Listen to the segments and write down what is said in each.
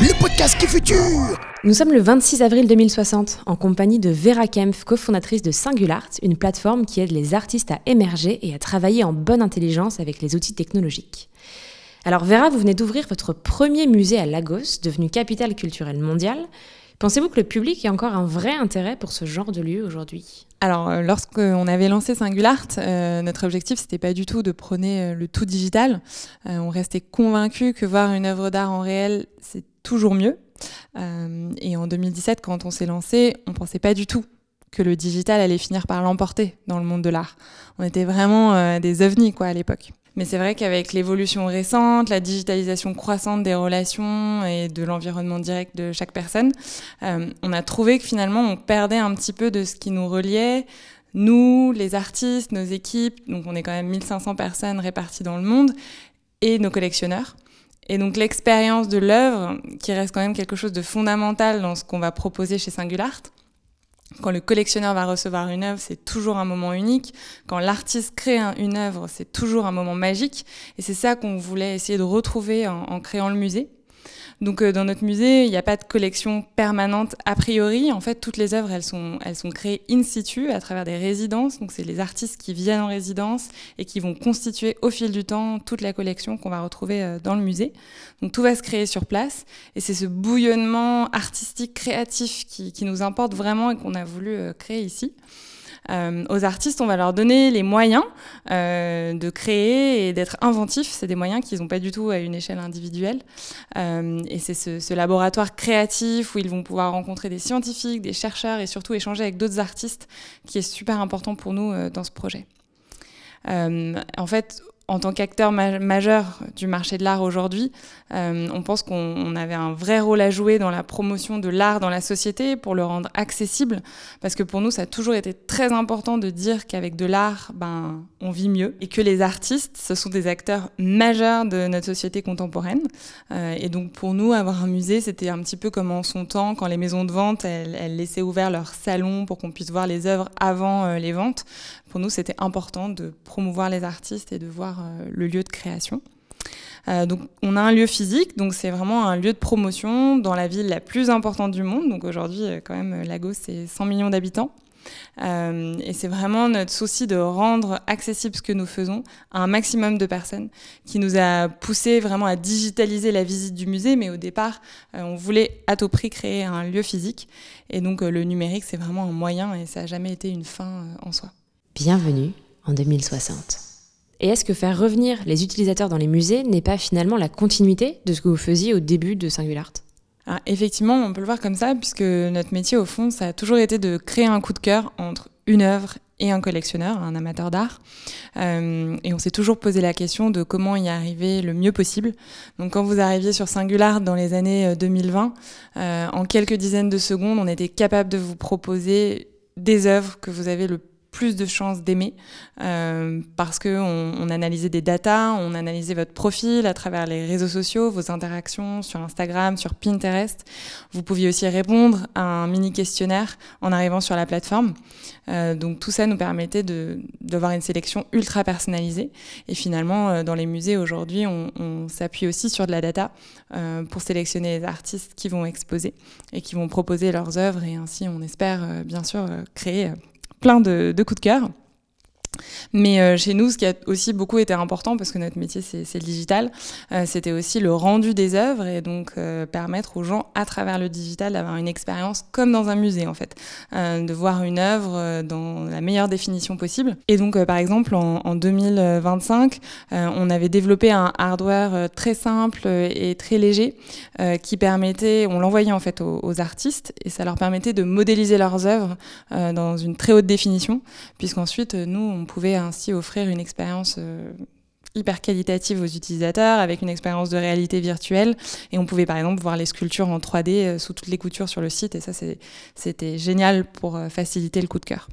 le podcast qui Nous sommes le 26 avril 2060 en compagnie de Vera Kempf, cofondatrice de Singulart, une plateforme qui aide les artistes à émerger et à travailler en bonne intelligence avec les outils technologiques. Alors Vera, vous venez d'ouvrir votre premier musée à Lagos, devenu capitale culturelle mondiale. Pensez-vous que le public ait encore un vrai intérêt pour ce genre de lieu aujourd'hui? Alors, euh, lorsqu'on avait lancé Singulart, euh, notre objectif, c'était pas du tout de prôner euh, le tout digital. on restait convaincus que voir une œuvre d'art en réel, c'est toujours mieux. et en 2017, quand on s'est lancé, on pensait pas du tout que le digital allait finir par l'emporter dans le monde de l'art. On était vraiment des ovnis quoi à l'époque. Mais c'est vrai qu'avec l'évolution récente, la digitalisation croissante des relations et de l'environnement direct de chaque personne, euh, on a trouvé que finalement on perdait un petit peu de ce qui nous reliait, nous, les artistes, nos équipes, donc on est quand même 1500 personnes réparties dans le monde, et nos collectionneurs. Et donc l'expérience de l'œuvre, qui reste quand même quelque chose de fondamental dans ce qu'on va proposer chez Singulart, quand le collectionneur va recevoir une œuvre, c'est toujours un moment unique. Quand l'artiste crée une œuvre, c'est toujours un moment magique. Et c'est ça qu'on voulait essayer de retrouver en créant le musée. Donc euh, dans notre musée, il n'y a pas de collection permanente a priori. En fait, toutes les œuvres, elles sont, elles sont créées in situ à travers des résidences. Donc c'est les artistes qui viennent en résidence et qui vont constituer au fil du temps toute la collection qu'on va retrouver euh, dans le musée. Donc tout va se créer sur place et c'est ce bouillonnement artistique, créatif qui, qui nous importe vraiment et qu'on a voulu euh, créer ici. Euh, aux artistes, on va leur donner les moyens euh, de créer et d'être inventifs. C'est des moyens qu'ils n'ont pas du tout à une échelle individuelle. Euh, et c'est ce, ce, laboratoire créatif où ils vont pouvoir rencontrer des scientifiques, des chercheurs et surtout échanger avec d'autres artistes qui est super important pour nous euh, dans ce projet. Euh, en fait, en tant qu'acteur majeur du marché de l'art aujourd'hui, euh, on pense qu'on avait un vrai rôle à jouer dans la promotion de l'art dans la société pour le rendre accessible, parce que pour nous, ça a toujours été très important de dire qu'avec de l'art, ben, on vit mieux, et que les artistes, ce sont des acteurs majeurs de notre société contemporaine. Euh, et donc pour nous, avoir un musée, c'était un petit peu comme en son temps, quand les maisons de vente, elles, elles laissaient ouvert leur salon pour qu'on puisse voir les œuvres avant euh, les ventes. Pour nous, c'était important de promouvoir les artistes et de voir euh, le lieu de création. Euh, donc, on a un lieu physique, donc c'est vraiment un lieu de promotion dans la ville la plus importante du monde. Donc aujourd'hui, euh, quand même, Lagos, c'est 100 millions d'habitants. Et c'est vraiment notre souci de rendre accessible ce que nous faisons à un maximum de personnes qui nous a poussé vraiment à digitaliser la visite du musée. Mais au départ, on voulait à tout prix créer un lieu physique. Et donc le numérique, c'est vraiment un moyen et ça n'a jamais été une fin en soi. Bienvenue en 2060. Et est-ce que faire revenir les utilisateurs dans les musées n'est pas finalement la continuité de ce que vous faisiez au début de Singulart ah, Effectivement, on peut le voir comme ça, puisque notre métier, au fond, ça a toujours été de créer un coup de cœur entre une œuvre et un collectionneur, un amateur d'art. Euh, et on s'est toujours posé la question de comment y arriver le mieux possible. Donc quand vous arriviez sur Singulart dans les années 2020, euh, en quelques dizaines de secondes, on était capable de vous proposer des œuvres que vous avez le plus de chances d'aimer euh, parce que on, analysait des datas, on analysait votre profil à travers les réseaux sociaux, vos interactions sur Instagram, sur Pinterest. Vous pouviez aussi répondre à un mini questionnaire en arrivant sur la plateforme. Euh, donc tout ça nous permettait d'avoir une sélection ultra personnalisée. Et finalement, euh, dans les musées aujourd'hui, on, s'appuie aussi sur de la data pour sélectionner les artistes qui vont exposer et qui vont proposer leurs œuvres et ainsi, on espère bien sûr créer plein de, coups de cœur. Mais euh, chez nous, ce qui a aussi beaucoup été important, parce que notre métier c'est le digital, euh, c'était aussi le rendu des œuvres et donc euh, permettre aux gens, à travers le digital, d'avoir une expérience comme dans un musée en fait, de voir une œuvre dans la meilleure définition possible. Et donc, par exemple, en, en 2025, on avait développé un hardware très simple et très léger qui permettait, on l'envoyait en fait aux, aux, artistes et ça leur permettait de modéliser leurs œuvres dans une très haute définition, puisqu'ensuite nous on pouvait ainsi offrir une expérience euh, hyper qualitative aux utilisateurs avec une expérience de réalité virtuelle. Et on pouvait par exemple voir les sculptures en 3D euh, sous toutes les coutures sur le site. Et ça c'était génial pour euh, faciliter le coup de cœur.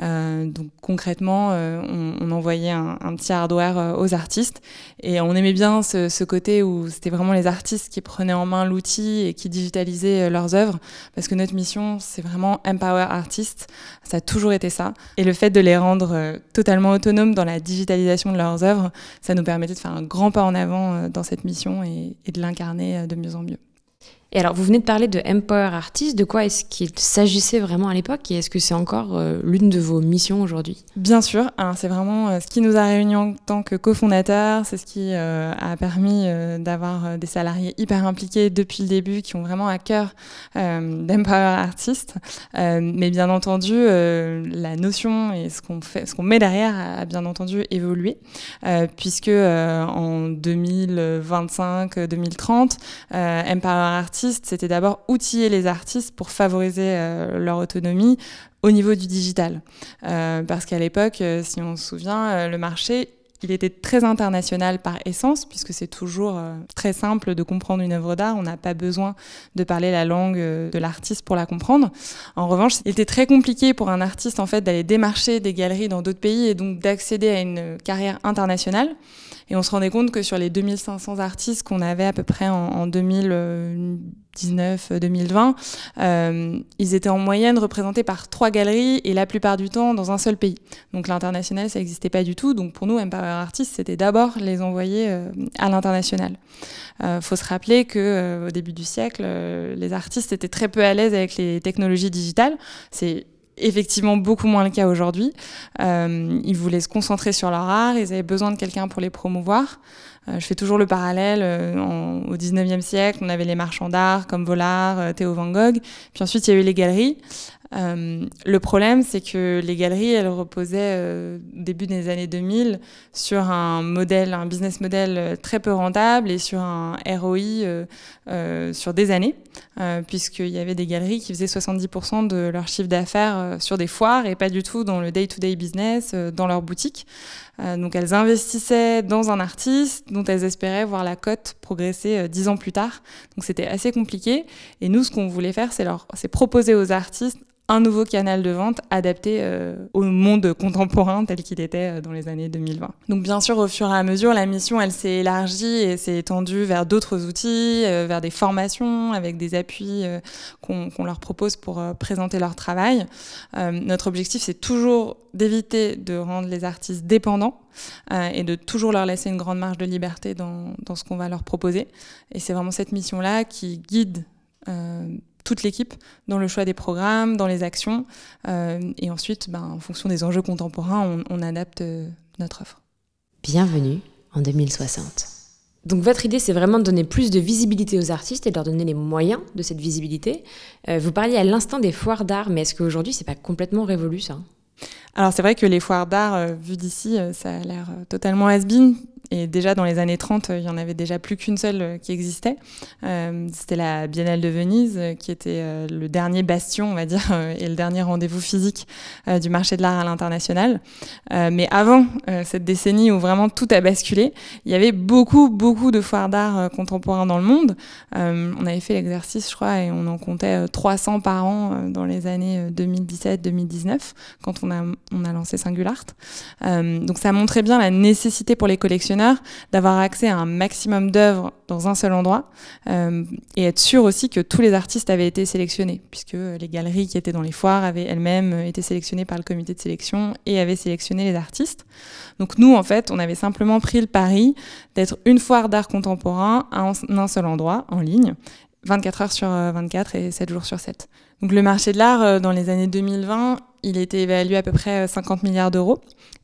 Euh, donc concrètement, on, envoyait un, petit hardware aux artistes. Et on aimait bien ce, ce côté où c'était vraiment les artistes qui prenaient en main l'outil et qui digitalisaient leurs œuvres. Parce que notre mission c'est vraiment empower artists, ça a toujours été ça. Et le fait de les rendre totalement autonomes dans la digitalisation de leurs œuvres, ça nous permettait de faire un grand pas en avant dans cette mission et de l'incarner de mieux en mieux. Et alors, vous venez de parler de Empower Artist. De quoi est-ce qu'il s'agissait vraiment à l'époque et est-ce que c'est encore euh, l'une de vos missions aujourd'hui? Bien sûr. C'est vraiment euh, ce qui nous a réunis en tant que cofondateurs. C'est ce qui euh, a permis d'avoir des salariés hyper impliqués depuis le début qui ont vraiment à cœur d'Empower Artist. mais bien entendu, la notion et ce qu'on fait, ce qu'on met derrière a, bien entendu évolué puisque en 2025-2030, Empower Artist c'était d'abord outiller les artistes pour favoriser euh, leur autonomie au niveau du digital. Euh, parce qu'à l'époque, euh, si on se souvient, le marché, il était très international par essence, puisque c'est toujours très simple de comprendre une œuvre d'art. On n'a pas besoin de parler la langue de l'artiste pour la comprendre. En revanche, il était très compliqué pour un artiste en fait d'aller démarcher des galeries dans d'autres pays et donc d'accéder à une carrière internationale. Et on se rendait compte que sur les 2500 artistes qu'on avait à peu près en, 2019-2020, euh, ils étaient en moyenne représentés par trois galeries et la plupart du temps dans un seul pays. Donc l'international, ça n'existait pas du tout. Donc pour nous, Empower Artists, c'était d'abord les envoyer euh, à l'international. Il euh, faut se rappeler que au début du siècle, les artistes étaient très peu à l'aise avec les technologies digitales. C'est effectivement beaucoup moins le cas aujourd'hui. Euh, ils voulaient se concentrer sur leur art, ils avaient besoin de quelqu'un pour les promouvoir. Euh, je fais toujours le parallèle. Euh, au 19e siècle, on avait les marchands d'art comme Vollard, euh, Théo Van Gogh. Puis ensuite, il y a eu les galeries. Le problème, c'est que les galeries, elles reposaient euh, début des années 2000 sur un modèle, un business model très peu rentable et sur un ROI sur des années, puisqu'il y avait des galeries qui faisaient 70% de leur chiffre d'affaires sur des foires et pas du tout dans le day-to-day -day business, dans leur boutique. Donc elles investissaient dans un artiste dont elles espéraient voir la cote progresser dix ans plus tard. Donc c'était assez compliqué. Et nous, ce qu'on voulait faire, c'est proposer aux artistes un nouveau canal de vente adapté euh, au monde contemporain tel qu'il était euh, dans les années 2020. Donc bien sûr, au fur et à mesure, la mission, elle s'est élargie et s'est étendue vers d'autres outils, euh, vers des formations avec des appuis qu'on leur propose pour présenter leur travail. notre objectif, c'est toujours d'éviter de rendre les artistes dépendants et de toujours leur laisser une grande marge de liberté dans, dans ce qu'on va leur proposer. Et c'est vraiment cette mission-là qui guide toute l'équipe dans le choix des programmes, dans les actions. Euh, et ensuite, ben, en fonction des enjeux contemporains, on, adapte euh, notre offre. Bienvenue en 2060. Donc votre idée, c'est vraiment de donner plus de visibilité aux artistes et de leur donner les moyens de cette visibilité. Euh, vous parliez à l'instant des foires d'art, mais est-ce qu'aujourd'hui, c'est pas complètement révolu ça? Alors c'est vrai que les foires d'art, vues d'ici, ça a l'air totalement has-been. Et déjà dans les années 30, il y en avait déjà plus qu'une seule euh, qui existait. Euh, c'était la Biennale de Venise, euh, qui était le dernier bastion, on va dire, et le dernier rendez-vous physique du marché de l'art à l'international. mais avant cette décennie où vraiment tout a basculé, il y avait beaucoup, beaucoup de foires d'art contemporains dans le monde. on avait fait l'exercice, je crois, et on en comptait 300 par an dans les années 2017-2019, quand on a, on a lancé Singular Art. donc ça montrait bien la nécessité pour les collectionneurs d'avoir accès à un maximum d'œuvres dans un seul endroit euh, et être sûr aussi que tous les artistes avaient été sélectionnés, puisque les galeries qui étaient dans les foires avaient elles-mêmes été sélectionnées par le comité de sélection et avaient sélectionné les artistes. Donc nous, en fait, on avait simplement pris le pari d'être une foire d'art contemporain à un seul endroit, en ligne, 24 heures sur 24 euh, et 7 jours sur 7. Donc le marché de l'art, euh, dans les années 2020, il était évalué à peu près 50 milliards d'euros.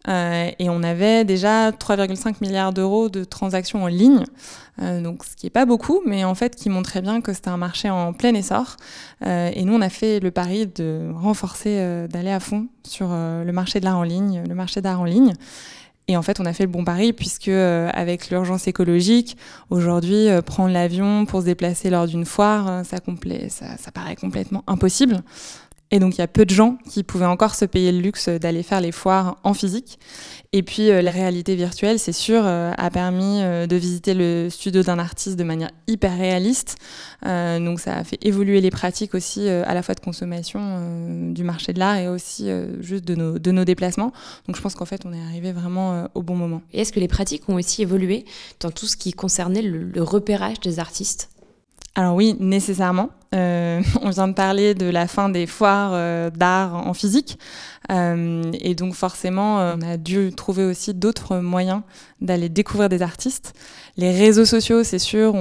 Euh, et on avait déjà 3,5 milliards d'euros de transactions en ligne, euh, donc ce qui n'est pas beaucoup, mais en fait qui montrait bien que c'était un marché en plein essor. Euh, et nous, on a fait le pari de renforcer, d'aller à fond sur le marché de l'art en ligne, le marché d'art en ligne. Et en fait, on a fait le bon pari puisque avec l'urgence écologique, aujourd'hui, prendre l'avion pour se déplacer lors d'une foire, ça paraît complètement impossible. Et donc, il y a peu de gens qui pouvaient encore se payer le luxe d'aller faire les foires en physique. Et puis, euh, la réalité virtuelle, c'est sûr, euh, a permis euh, de visiter le studio d'un artiste de manière hyper réaliste. donc, ça a fait évoluer les pratiques aussi, à la fois de consommation du marché de l'art et aussi juste de nos, de nos déplacements. Donc, je pense qu'en fait, on est arrivé vraiment au bon moment. Et est-ce que les pratiques ont aussi évolué dans tout ce qui concernait le repérage des artistes? Alors oui, nécessairement. on vient de parler de la fin des foires d'art en physique. et donc forcément, on a dû trouver aussi d'autres moyens d'aller découvrir des artistes. Les réseaux sociaux, c'est sûr,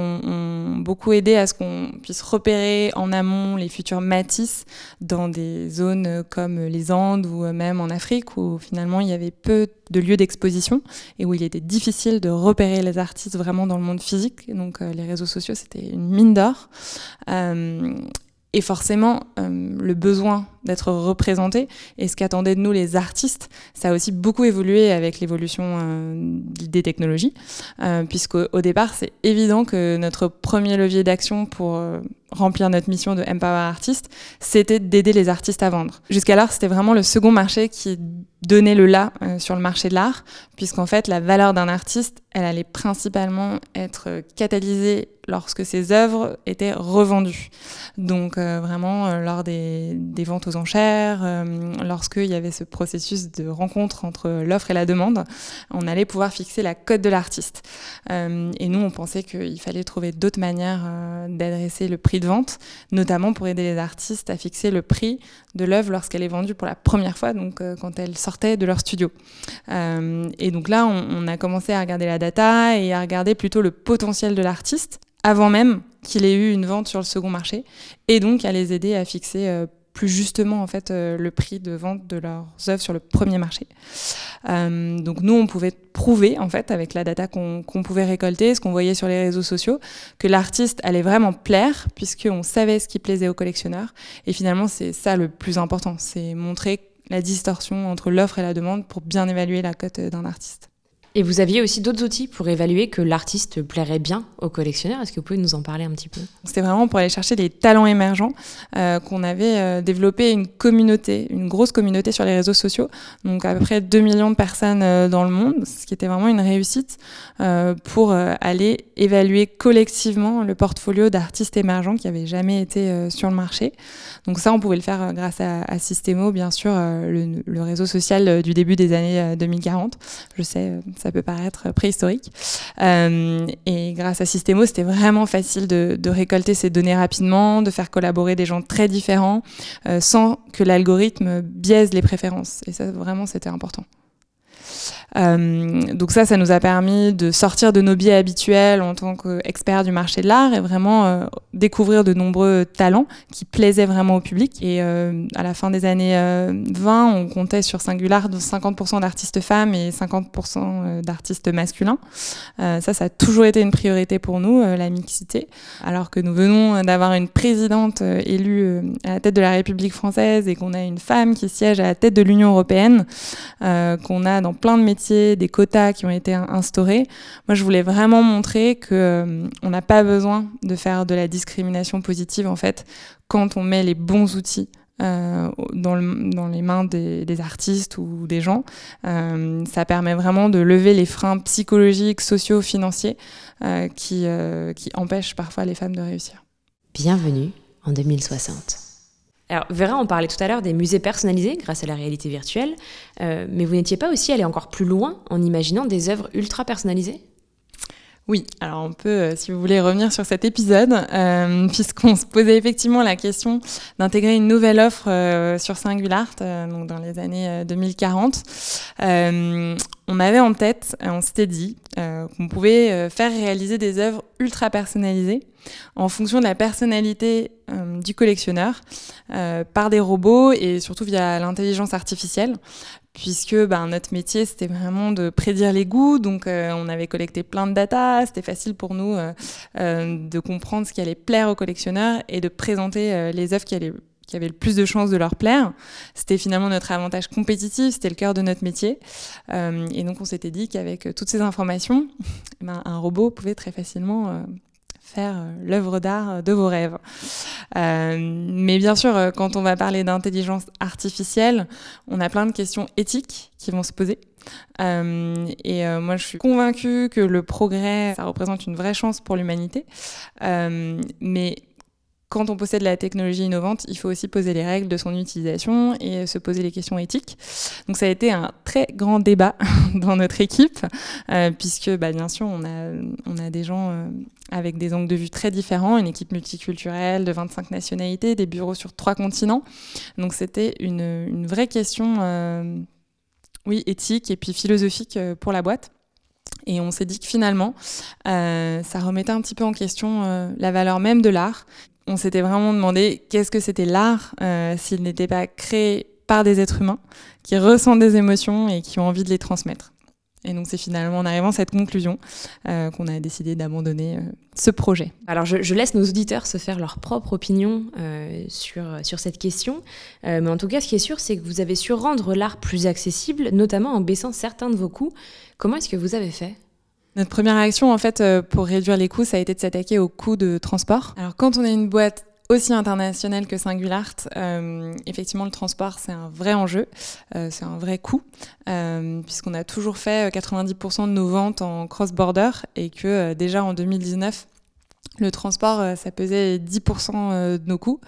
beaucoup aidé à ce qu'on puisse repérer en amont les futurs Matisse dans des zones comme les Andes ou même en Afrique où finalement il y avait peu de lieux d'exposition et où il était difficile de repérer les artistes vraiment dans le monde physique. Donc euh, les réseaux sociaux, c'était une mine d'or. Et forcément, euh, le besoin d'être représenté et ce qu'attendaient de nous les artistes, ça a aussi beaucoup évolué avec l'évolution euh, des technologies, euh, puisqu'au départ, c'est évident que notre premier levier d'action pour remplir notre mission de Empower Artist, c'était d'aider les artistes à vendre. Jusqu'alors, c'était vraiment le second marché qui donnait le là euh, sur le marché de l'art, puisqu'en fait, la valeur d'un artiste, elle allait principalement être catalysée lorsque ses œuvres étaient revendues. Donc euh, vraiment, euh, lors des, des, ventes aux enchères, lorsqu'il y avait ce processus de rencontre entre l'offre et la demande, on allait pouvoir fixer la cote de l'artiste. et nous, on pensait qu'il fallait trouver d'autres manières d'adresser le prix vente, notamment pour aider les artistes à fixer le prix de l'œuvre lorsqu'elle est vendue pour la première fois, donc euh, quand elle sortait de leur studio. Euh, et donc là, on, a commencé à regarder la data et à regarder plutôt le potentiel de l'artiste avant même qu'il ait eu une vente sur le second marché, et donc à les aider à fixer euh, plus justement en fait euh, le prix de vente de leurs œuvres sur le premier marché. Euh, donc nous, on pouvait prouver en fait avec la data qu'on pouvait récolter, ce qu'on voyait sur les réseaux sociaux, que l'artiste allait vraiment plaire puisqu'on savait ce qui plaisait aux collectionneurs. Et finalement, c'est ça le plus important, c'est montrer la distorsion entre l'offre et la demande pour bien évaluer la cote d'un artiste. Et vous aviez aussi d'autres outils pour évaluer que l'artiste plairait bien aux collectionneurs. Est-ce que vous pouvez nous en parler un petit peu? C'était vraiment pour aller chercher des talents émergents euh, qu'on avait euh, développé une communauté, une grosse communauté sur les réseaux sociaux. Donc à peu près 2 millions de personnes euh, dans le monde, ce qui était vraiment une réussite pour aller évaluer collectivement le portfolio d'artistes émergents qui n'avaient jamais été sur le marché. Donc ça, on pouvait le faire grâce à, à Systemo, bien sûr, le, le, réseau social du début des années 2040. Je sais, ça peut paraître préhistorique. Euh, et grâce à Systemo, c'était vraiment facile de, récolter ces données rapidement, de faire collaborer des gens très différents, euh, sans que l'algorithme biaise les préférences. Et ça, vraiment, c'était important. Euh, donc ça, ça nous a permis de sortir de nos biais habituels en tant qu'experts du marché de l'art et vraiment euh, découvrir de nombreux talents qui plaisaient vraiment au public. Et euh, à la fin des années 20, on comptait sur Singular de 50% d'artistes femmes et 50% d'artistes masculins. ça, ça a toujours été une priorité pour nous, la mixité. Alors que nous venons d'avoir une présidente élue à la tête de la République française et qu'on a une femme qui siège à la tête de l'Union européenne, qu'on a dans plein de métiers des quotas qui ont été instaurés. Moi, je voulais vraiment montrer que euh, on n'a pas besoin de faire de la discrimination positive en fait quand on met les bons outils euh, dans, le, dans, les mains des, artistes ou des gens. Euh, ça permet vraiment de lever les freins psychologiques, sociaux, financiers qui empêchent parfois les femmes de réussir. Bienvenue en 2060. Alors, Vera, on parlait tout à l'heure des musées personnalisés grâce à la réalité virtuelle, euh, mais vous n'étiez pas aussi allé encore plus loin en imaginant des œuvres ultra personnalisées? Oui, alors on peut, euh, si vous voulez, revenir sur cet épisode, euh, puisqu'on se posait effectivement la question d'intégrer une nouvelle offre sur Singulart, donc dans les années 2040. Euh, on avait en tête, on s'était dit qu'on pouvait faire réaliser des œuvres ultra personnalisées en fonction de la personnalité du collectionneur par des robots et surtout via l'intelligence artificielle puisque ben, notre métier c'était vraiment de prédire les goûts, donc euh, on avait collecté plein de data, c'était facile pour nous euh, euh, de comprendre ce qui allait plaire aux collectionneurs et de présenter euh, les œuvres qui, allaient, qui avaient le plus de chances de leur plaire. C'était finalement notre avantage compétitif, c'était le cœur de notre métier, euh, et donc on s'était dit qu'avec toutes ces informations, ben, un robot pouvait très facilement faire euh, l'œuvre d'art de vos rêves. Euh, mais bien sûr, euh, quand on va parler d'intelligence artificielle, on a plein de questions éthiques qui vont se poser. Euh, et euh, moi, je suis convaincue que le progrès, ça représente une vraie chance pour l'humanité. Euh, mais quand on possède la technologie innovante, il faut aussi poser les règles de son utilisation et se poser les questions éthiques. Donc ça a été un très grand débat dans notre équipe, euh, puisque bah, bien sûr on a, des gens euh, avec des angles de vue très différents, une équipe multiculturelle de 25 nationalités, des bureaux sur trois continents. Donc c'était une, vraie question, euh, oui, éthique et puis philosophique pour la boîte. Et on s'est dit que finalement, ça remettait un petit peu en question la valeur même de l'art on s'était vraiment demandé qu'est-ce que c'était l'art euh, s'il n'était pas créé par des êtres humains qui ressentent des émotions et qui ont envie de les transmettre. Et donc c'est finalement en arrivant à cette conclusion euh, qu'on a décidé d'abandonner euh, ce projet. Alors je, laisse nos auditeurs se faire leur propre opinion sur, sur cette question. mais en tout cas, ce qui est sûr, c'est que vous avez su rendre l'art plus accessible, notamment en baissant certains de vos coûts. Comment est-ce que vous avez fait? Notre première réaction, en fait, euh, pour réduire les coûts, ça a été de s'attaquer aux coûts de transport. Alors, quand on est une boîte aussi internationale que Singulart, euh, effectivement, le transport, c'est un vrai enjeu, euh, c'est un vrai coût, puisqu'on a toujours fait 90% de nos ventes en cross-border et que déjà en 2019, le transport, euh, ça pesait 10% euh, de nos coûts,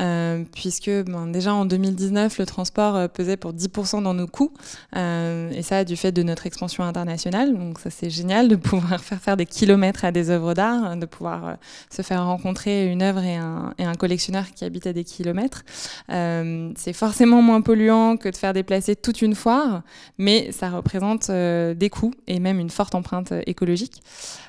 euh, puisque ben, déjà en 2019, le transport pesait pour 10% dans nos coûts, et ça du fait de notre expansion internationale. Donc ça c'est génial de pouvoir faire faire des kilomètres à des œuvres d'art, hein, de pouvoir se faire rencontrer une œuvre et un, collectionneur qui habite à des kilomètres. c'est forcément moins polluant que de faire déplacer toute une foire, mais ça représente des coûts et même une forte empreinte écologique.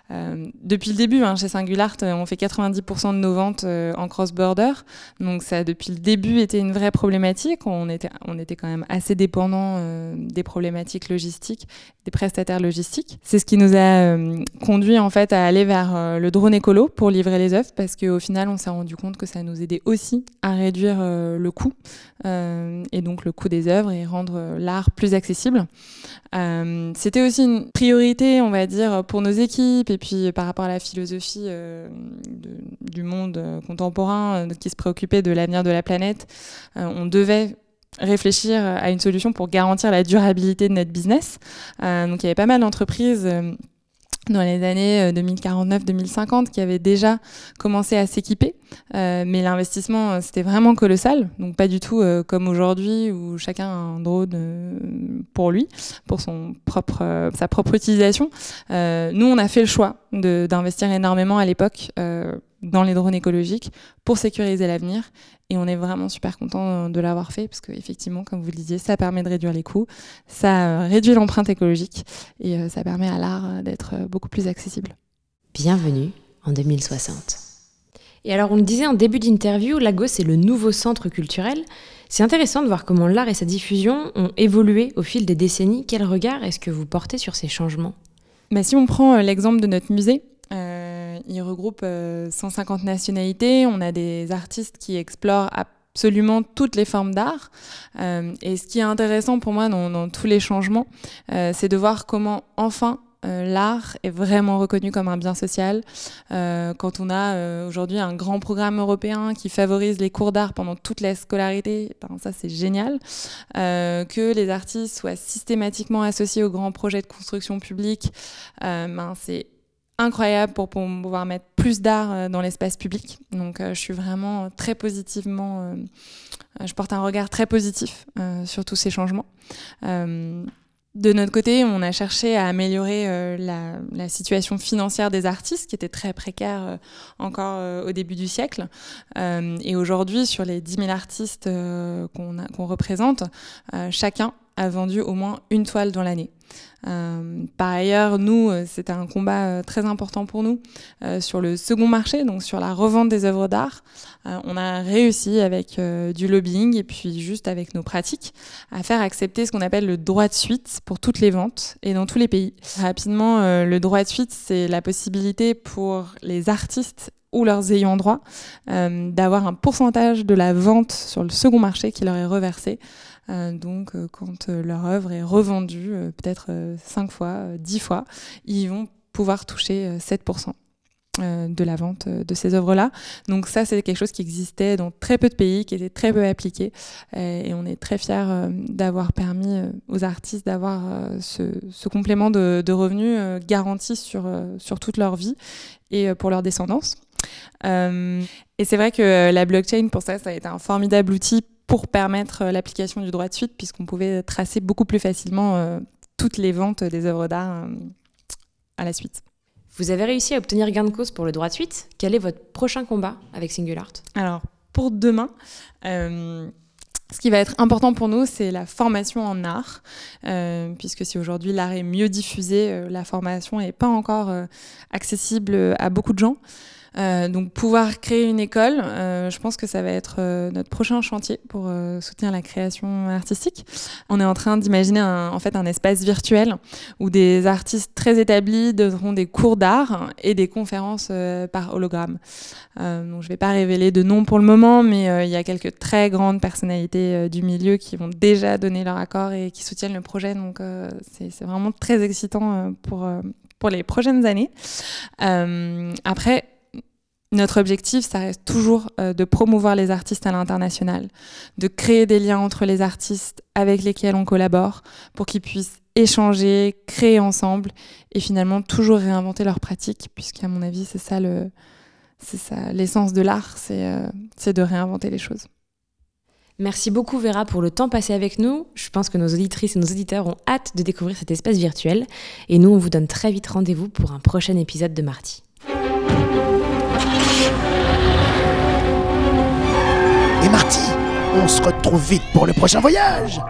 depuis le début, hein, chez Singular, euh, on fait 90% de nos ventes euh, en cross-border. Donc ça depuis le début été une vraie problématique. On était, on était quand même assez dépendant euh, des problématiques logistiques, des prestataires logistiques. C'est ce qui nous a conduit en fait à aller vers le drone écolo pour livrer les œuvres parce qu'au final on s'est rendu compte que ça nous aidait aussi à réduire le coût et donc le coût des œuvres et rendre l'art plus accessible. C'était aussi une priorité, on va dire, pour nos équipes et puis par rapport à la philosophie du monde contemporain euh, qui se préoccupait de l'avenir de la planète, euh, on devait réfléchir à une solution pour garantir la durabilité de notre business. Euh, donc il y avait pas mal d'entreprises dans les années 2049-2050 qui avaient déjà commencé à s'équiper. mais l'investissement, c'était vraiment colossal. Donc pas du tout comme aujourd'hui où chacun a un drone pour lui, pour son propre, sa propre utilisation. nous, on a fait le choix d'investir énormément à l'époque euh, dans les drones écologiques pour sécuriser l'avenir. Et on est vraiment super content de l'avoir fait parce qu'effectivement, comme vous le disiez, ça permet de réduire les coûts, ça réduit l'empreinte écologique et euh, ça permet à l'art d'être beaucoup plus accessible. Bienvenue en 2060. Et alors, on le disait en début d'interview, Lagos est le nouveau centre culturel. C'est intéressant de voir comment l'art et sa diffusion ont évolué au fil des décennies. Quel regard est-ce que vous portez sur ces changements? Bah, si on prend euh, l'exemple de notre musée, euh, il regroupe 150 euh, nationalités. On a des artistes qui explorent absolument toutes les formes d'art. et ce qui est intéressant pour moi dans tous les changements, c'est de voir comment enfin euh, l'art est vraiment reconnu comme un bien social. Euh, quand on a euh, aujourd'hui un grand programme européen qui favorise les cours d'art pendant toute la scolarité, ben, ça c'est génial. que les artistes soient systématiquement associés aux grands projets de construction publique, ben, c'est incroyable pour pouvoir mettre plus d'art dans l'espace public. Donc je suis vraiment très positivement, je porte un regard très positif sur tous ces changements. De notre côté, on a cherché à améliorer euh, la, situation financière des artistes, qui était très précaire euh, encore euh, au début du siècle. et aujourd'hui, sur les 10 000 artistes qu'on représente, chacun a vendu au moins une toile dans l'année. Euh, par ailleurs, nous, euh, c'était un combat euh, très important pour nous sur le second marché, donc sur la revente des œuvres d'art. on a réussi avec du lobbying et puis juste avec nos pratiques à faire accepter ce qu'on appelle le droit de suite pour toutes les ventes et dans tous les pays. Rapidement, le droit de suite, c'est la possibilité pour les artistes ou leurs ayants droit d'avoir un pourcentage de la vente sur le second marché qui leur est reversé donc, euh, quand euh, leur œuvre est revendue, peut-être 5 fois, 10 fois, ils vont pouvoir toucher 7% de la vente de ces œuvres-là. Donc ça, c'est quelque chose qui existait dans très peu de pays, qui était très peu appliqué. Et on est très fiers d'avoir permis aux artistes d'avoir ce, complément de, revenus garanti sur, sur toute leur vie et pour leur descendance. et c'est vrai que la blockchain, pour ça, ça a été un formidable outil pour permettre l'application du droit de suite, puisqu'on pouvait tracer beaucoup plus facilement toutes les ventes des œuvres d'art à la suite. Vous avez réussi à obtenir gain de cause pour le droit de suite. Quel est votre prochain combat avec SingulArt Alors, pour demain, euh, ce qui va être important pour nous, c'est la formation en art, euh, puisque si aujourd'hui l'art est mieux diffusé, euh, la formation n'est pas encore accessible à beaucoup de gens. Euh, donc pouvoir créer une école, euh, je pense que ça va être euh, notre prochain chantier pour soutenir la création artistique. On est en train d'imaginer en fait un espace virtuel où des artistes très établis donneront des cours d'art et des conférences par hologramme. donc je ne vais pas révéler de nom pour le moment, mais il y a quelques très grandes personnalités du milieu qui vont déjà donner leur accord et qui soutiennent le projet. Donc c'est vraiment très excitant pour pour les prochaines années. après, notre objectif, ça reste toujours euh, de promouvoir les artistes à l'international, de créer des liens entre les artistes avec lesquels on collabore pour qu'ils puissent échanger, créer ensemble et finalement toujours réinventer leurs pratiques, puisqu'à mon avis, c'est ça l'essence de l'art, c'est, euh, c'est de réinventer les choses. Merci beaucoup Vera pour le temps passé avec nous. Je pense que nos auditrices et nos auditeurs ont hâte de découvrir cet espace virtuel. Et nous, on vous donne très vite rendez-vous pour un prochain épisode de Marty. Et Marty, on se retrouve vite pour le prochain voyage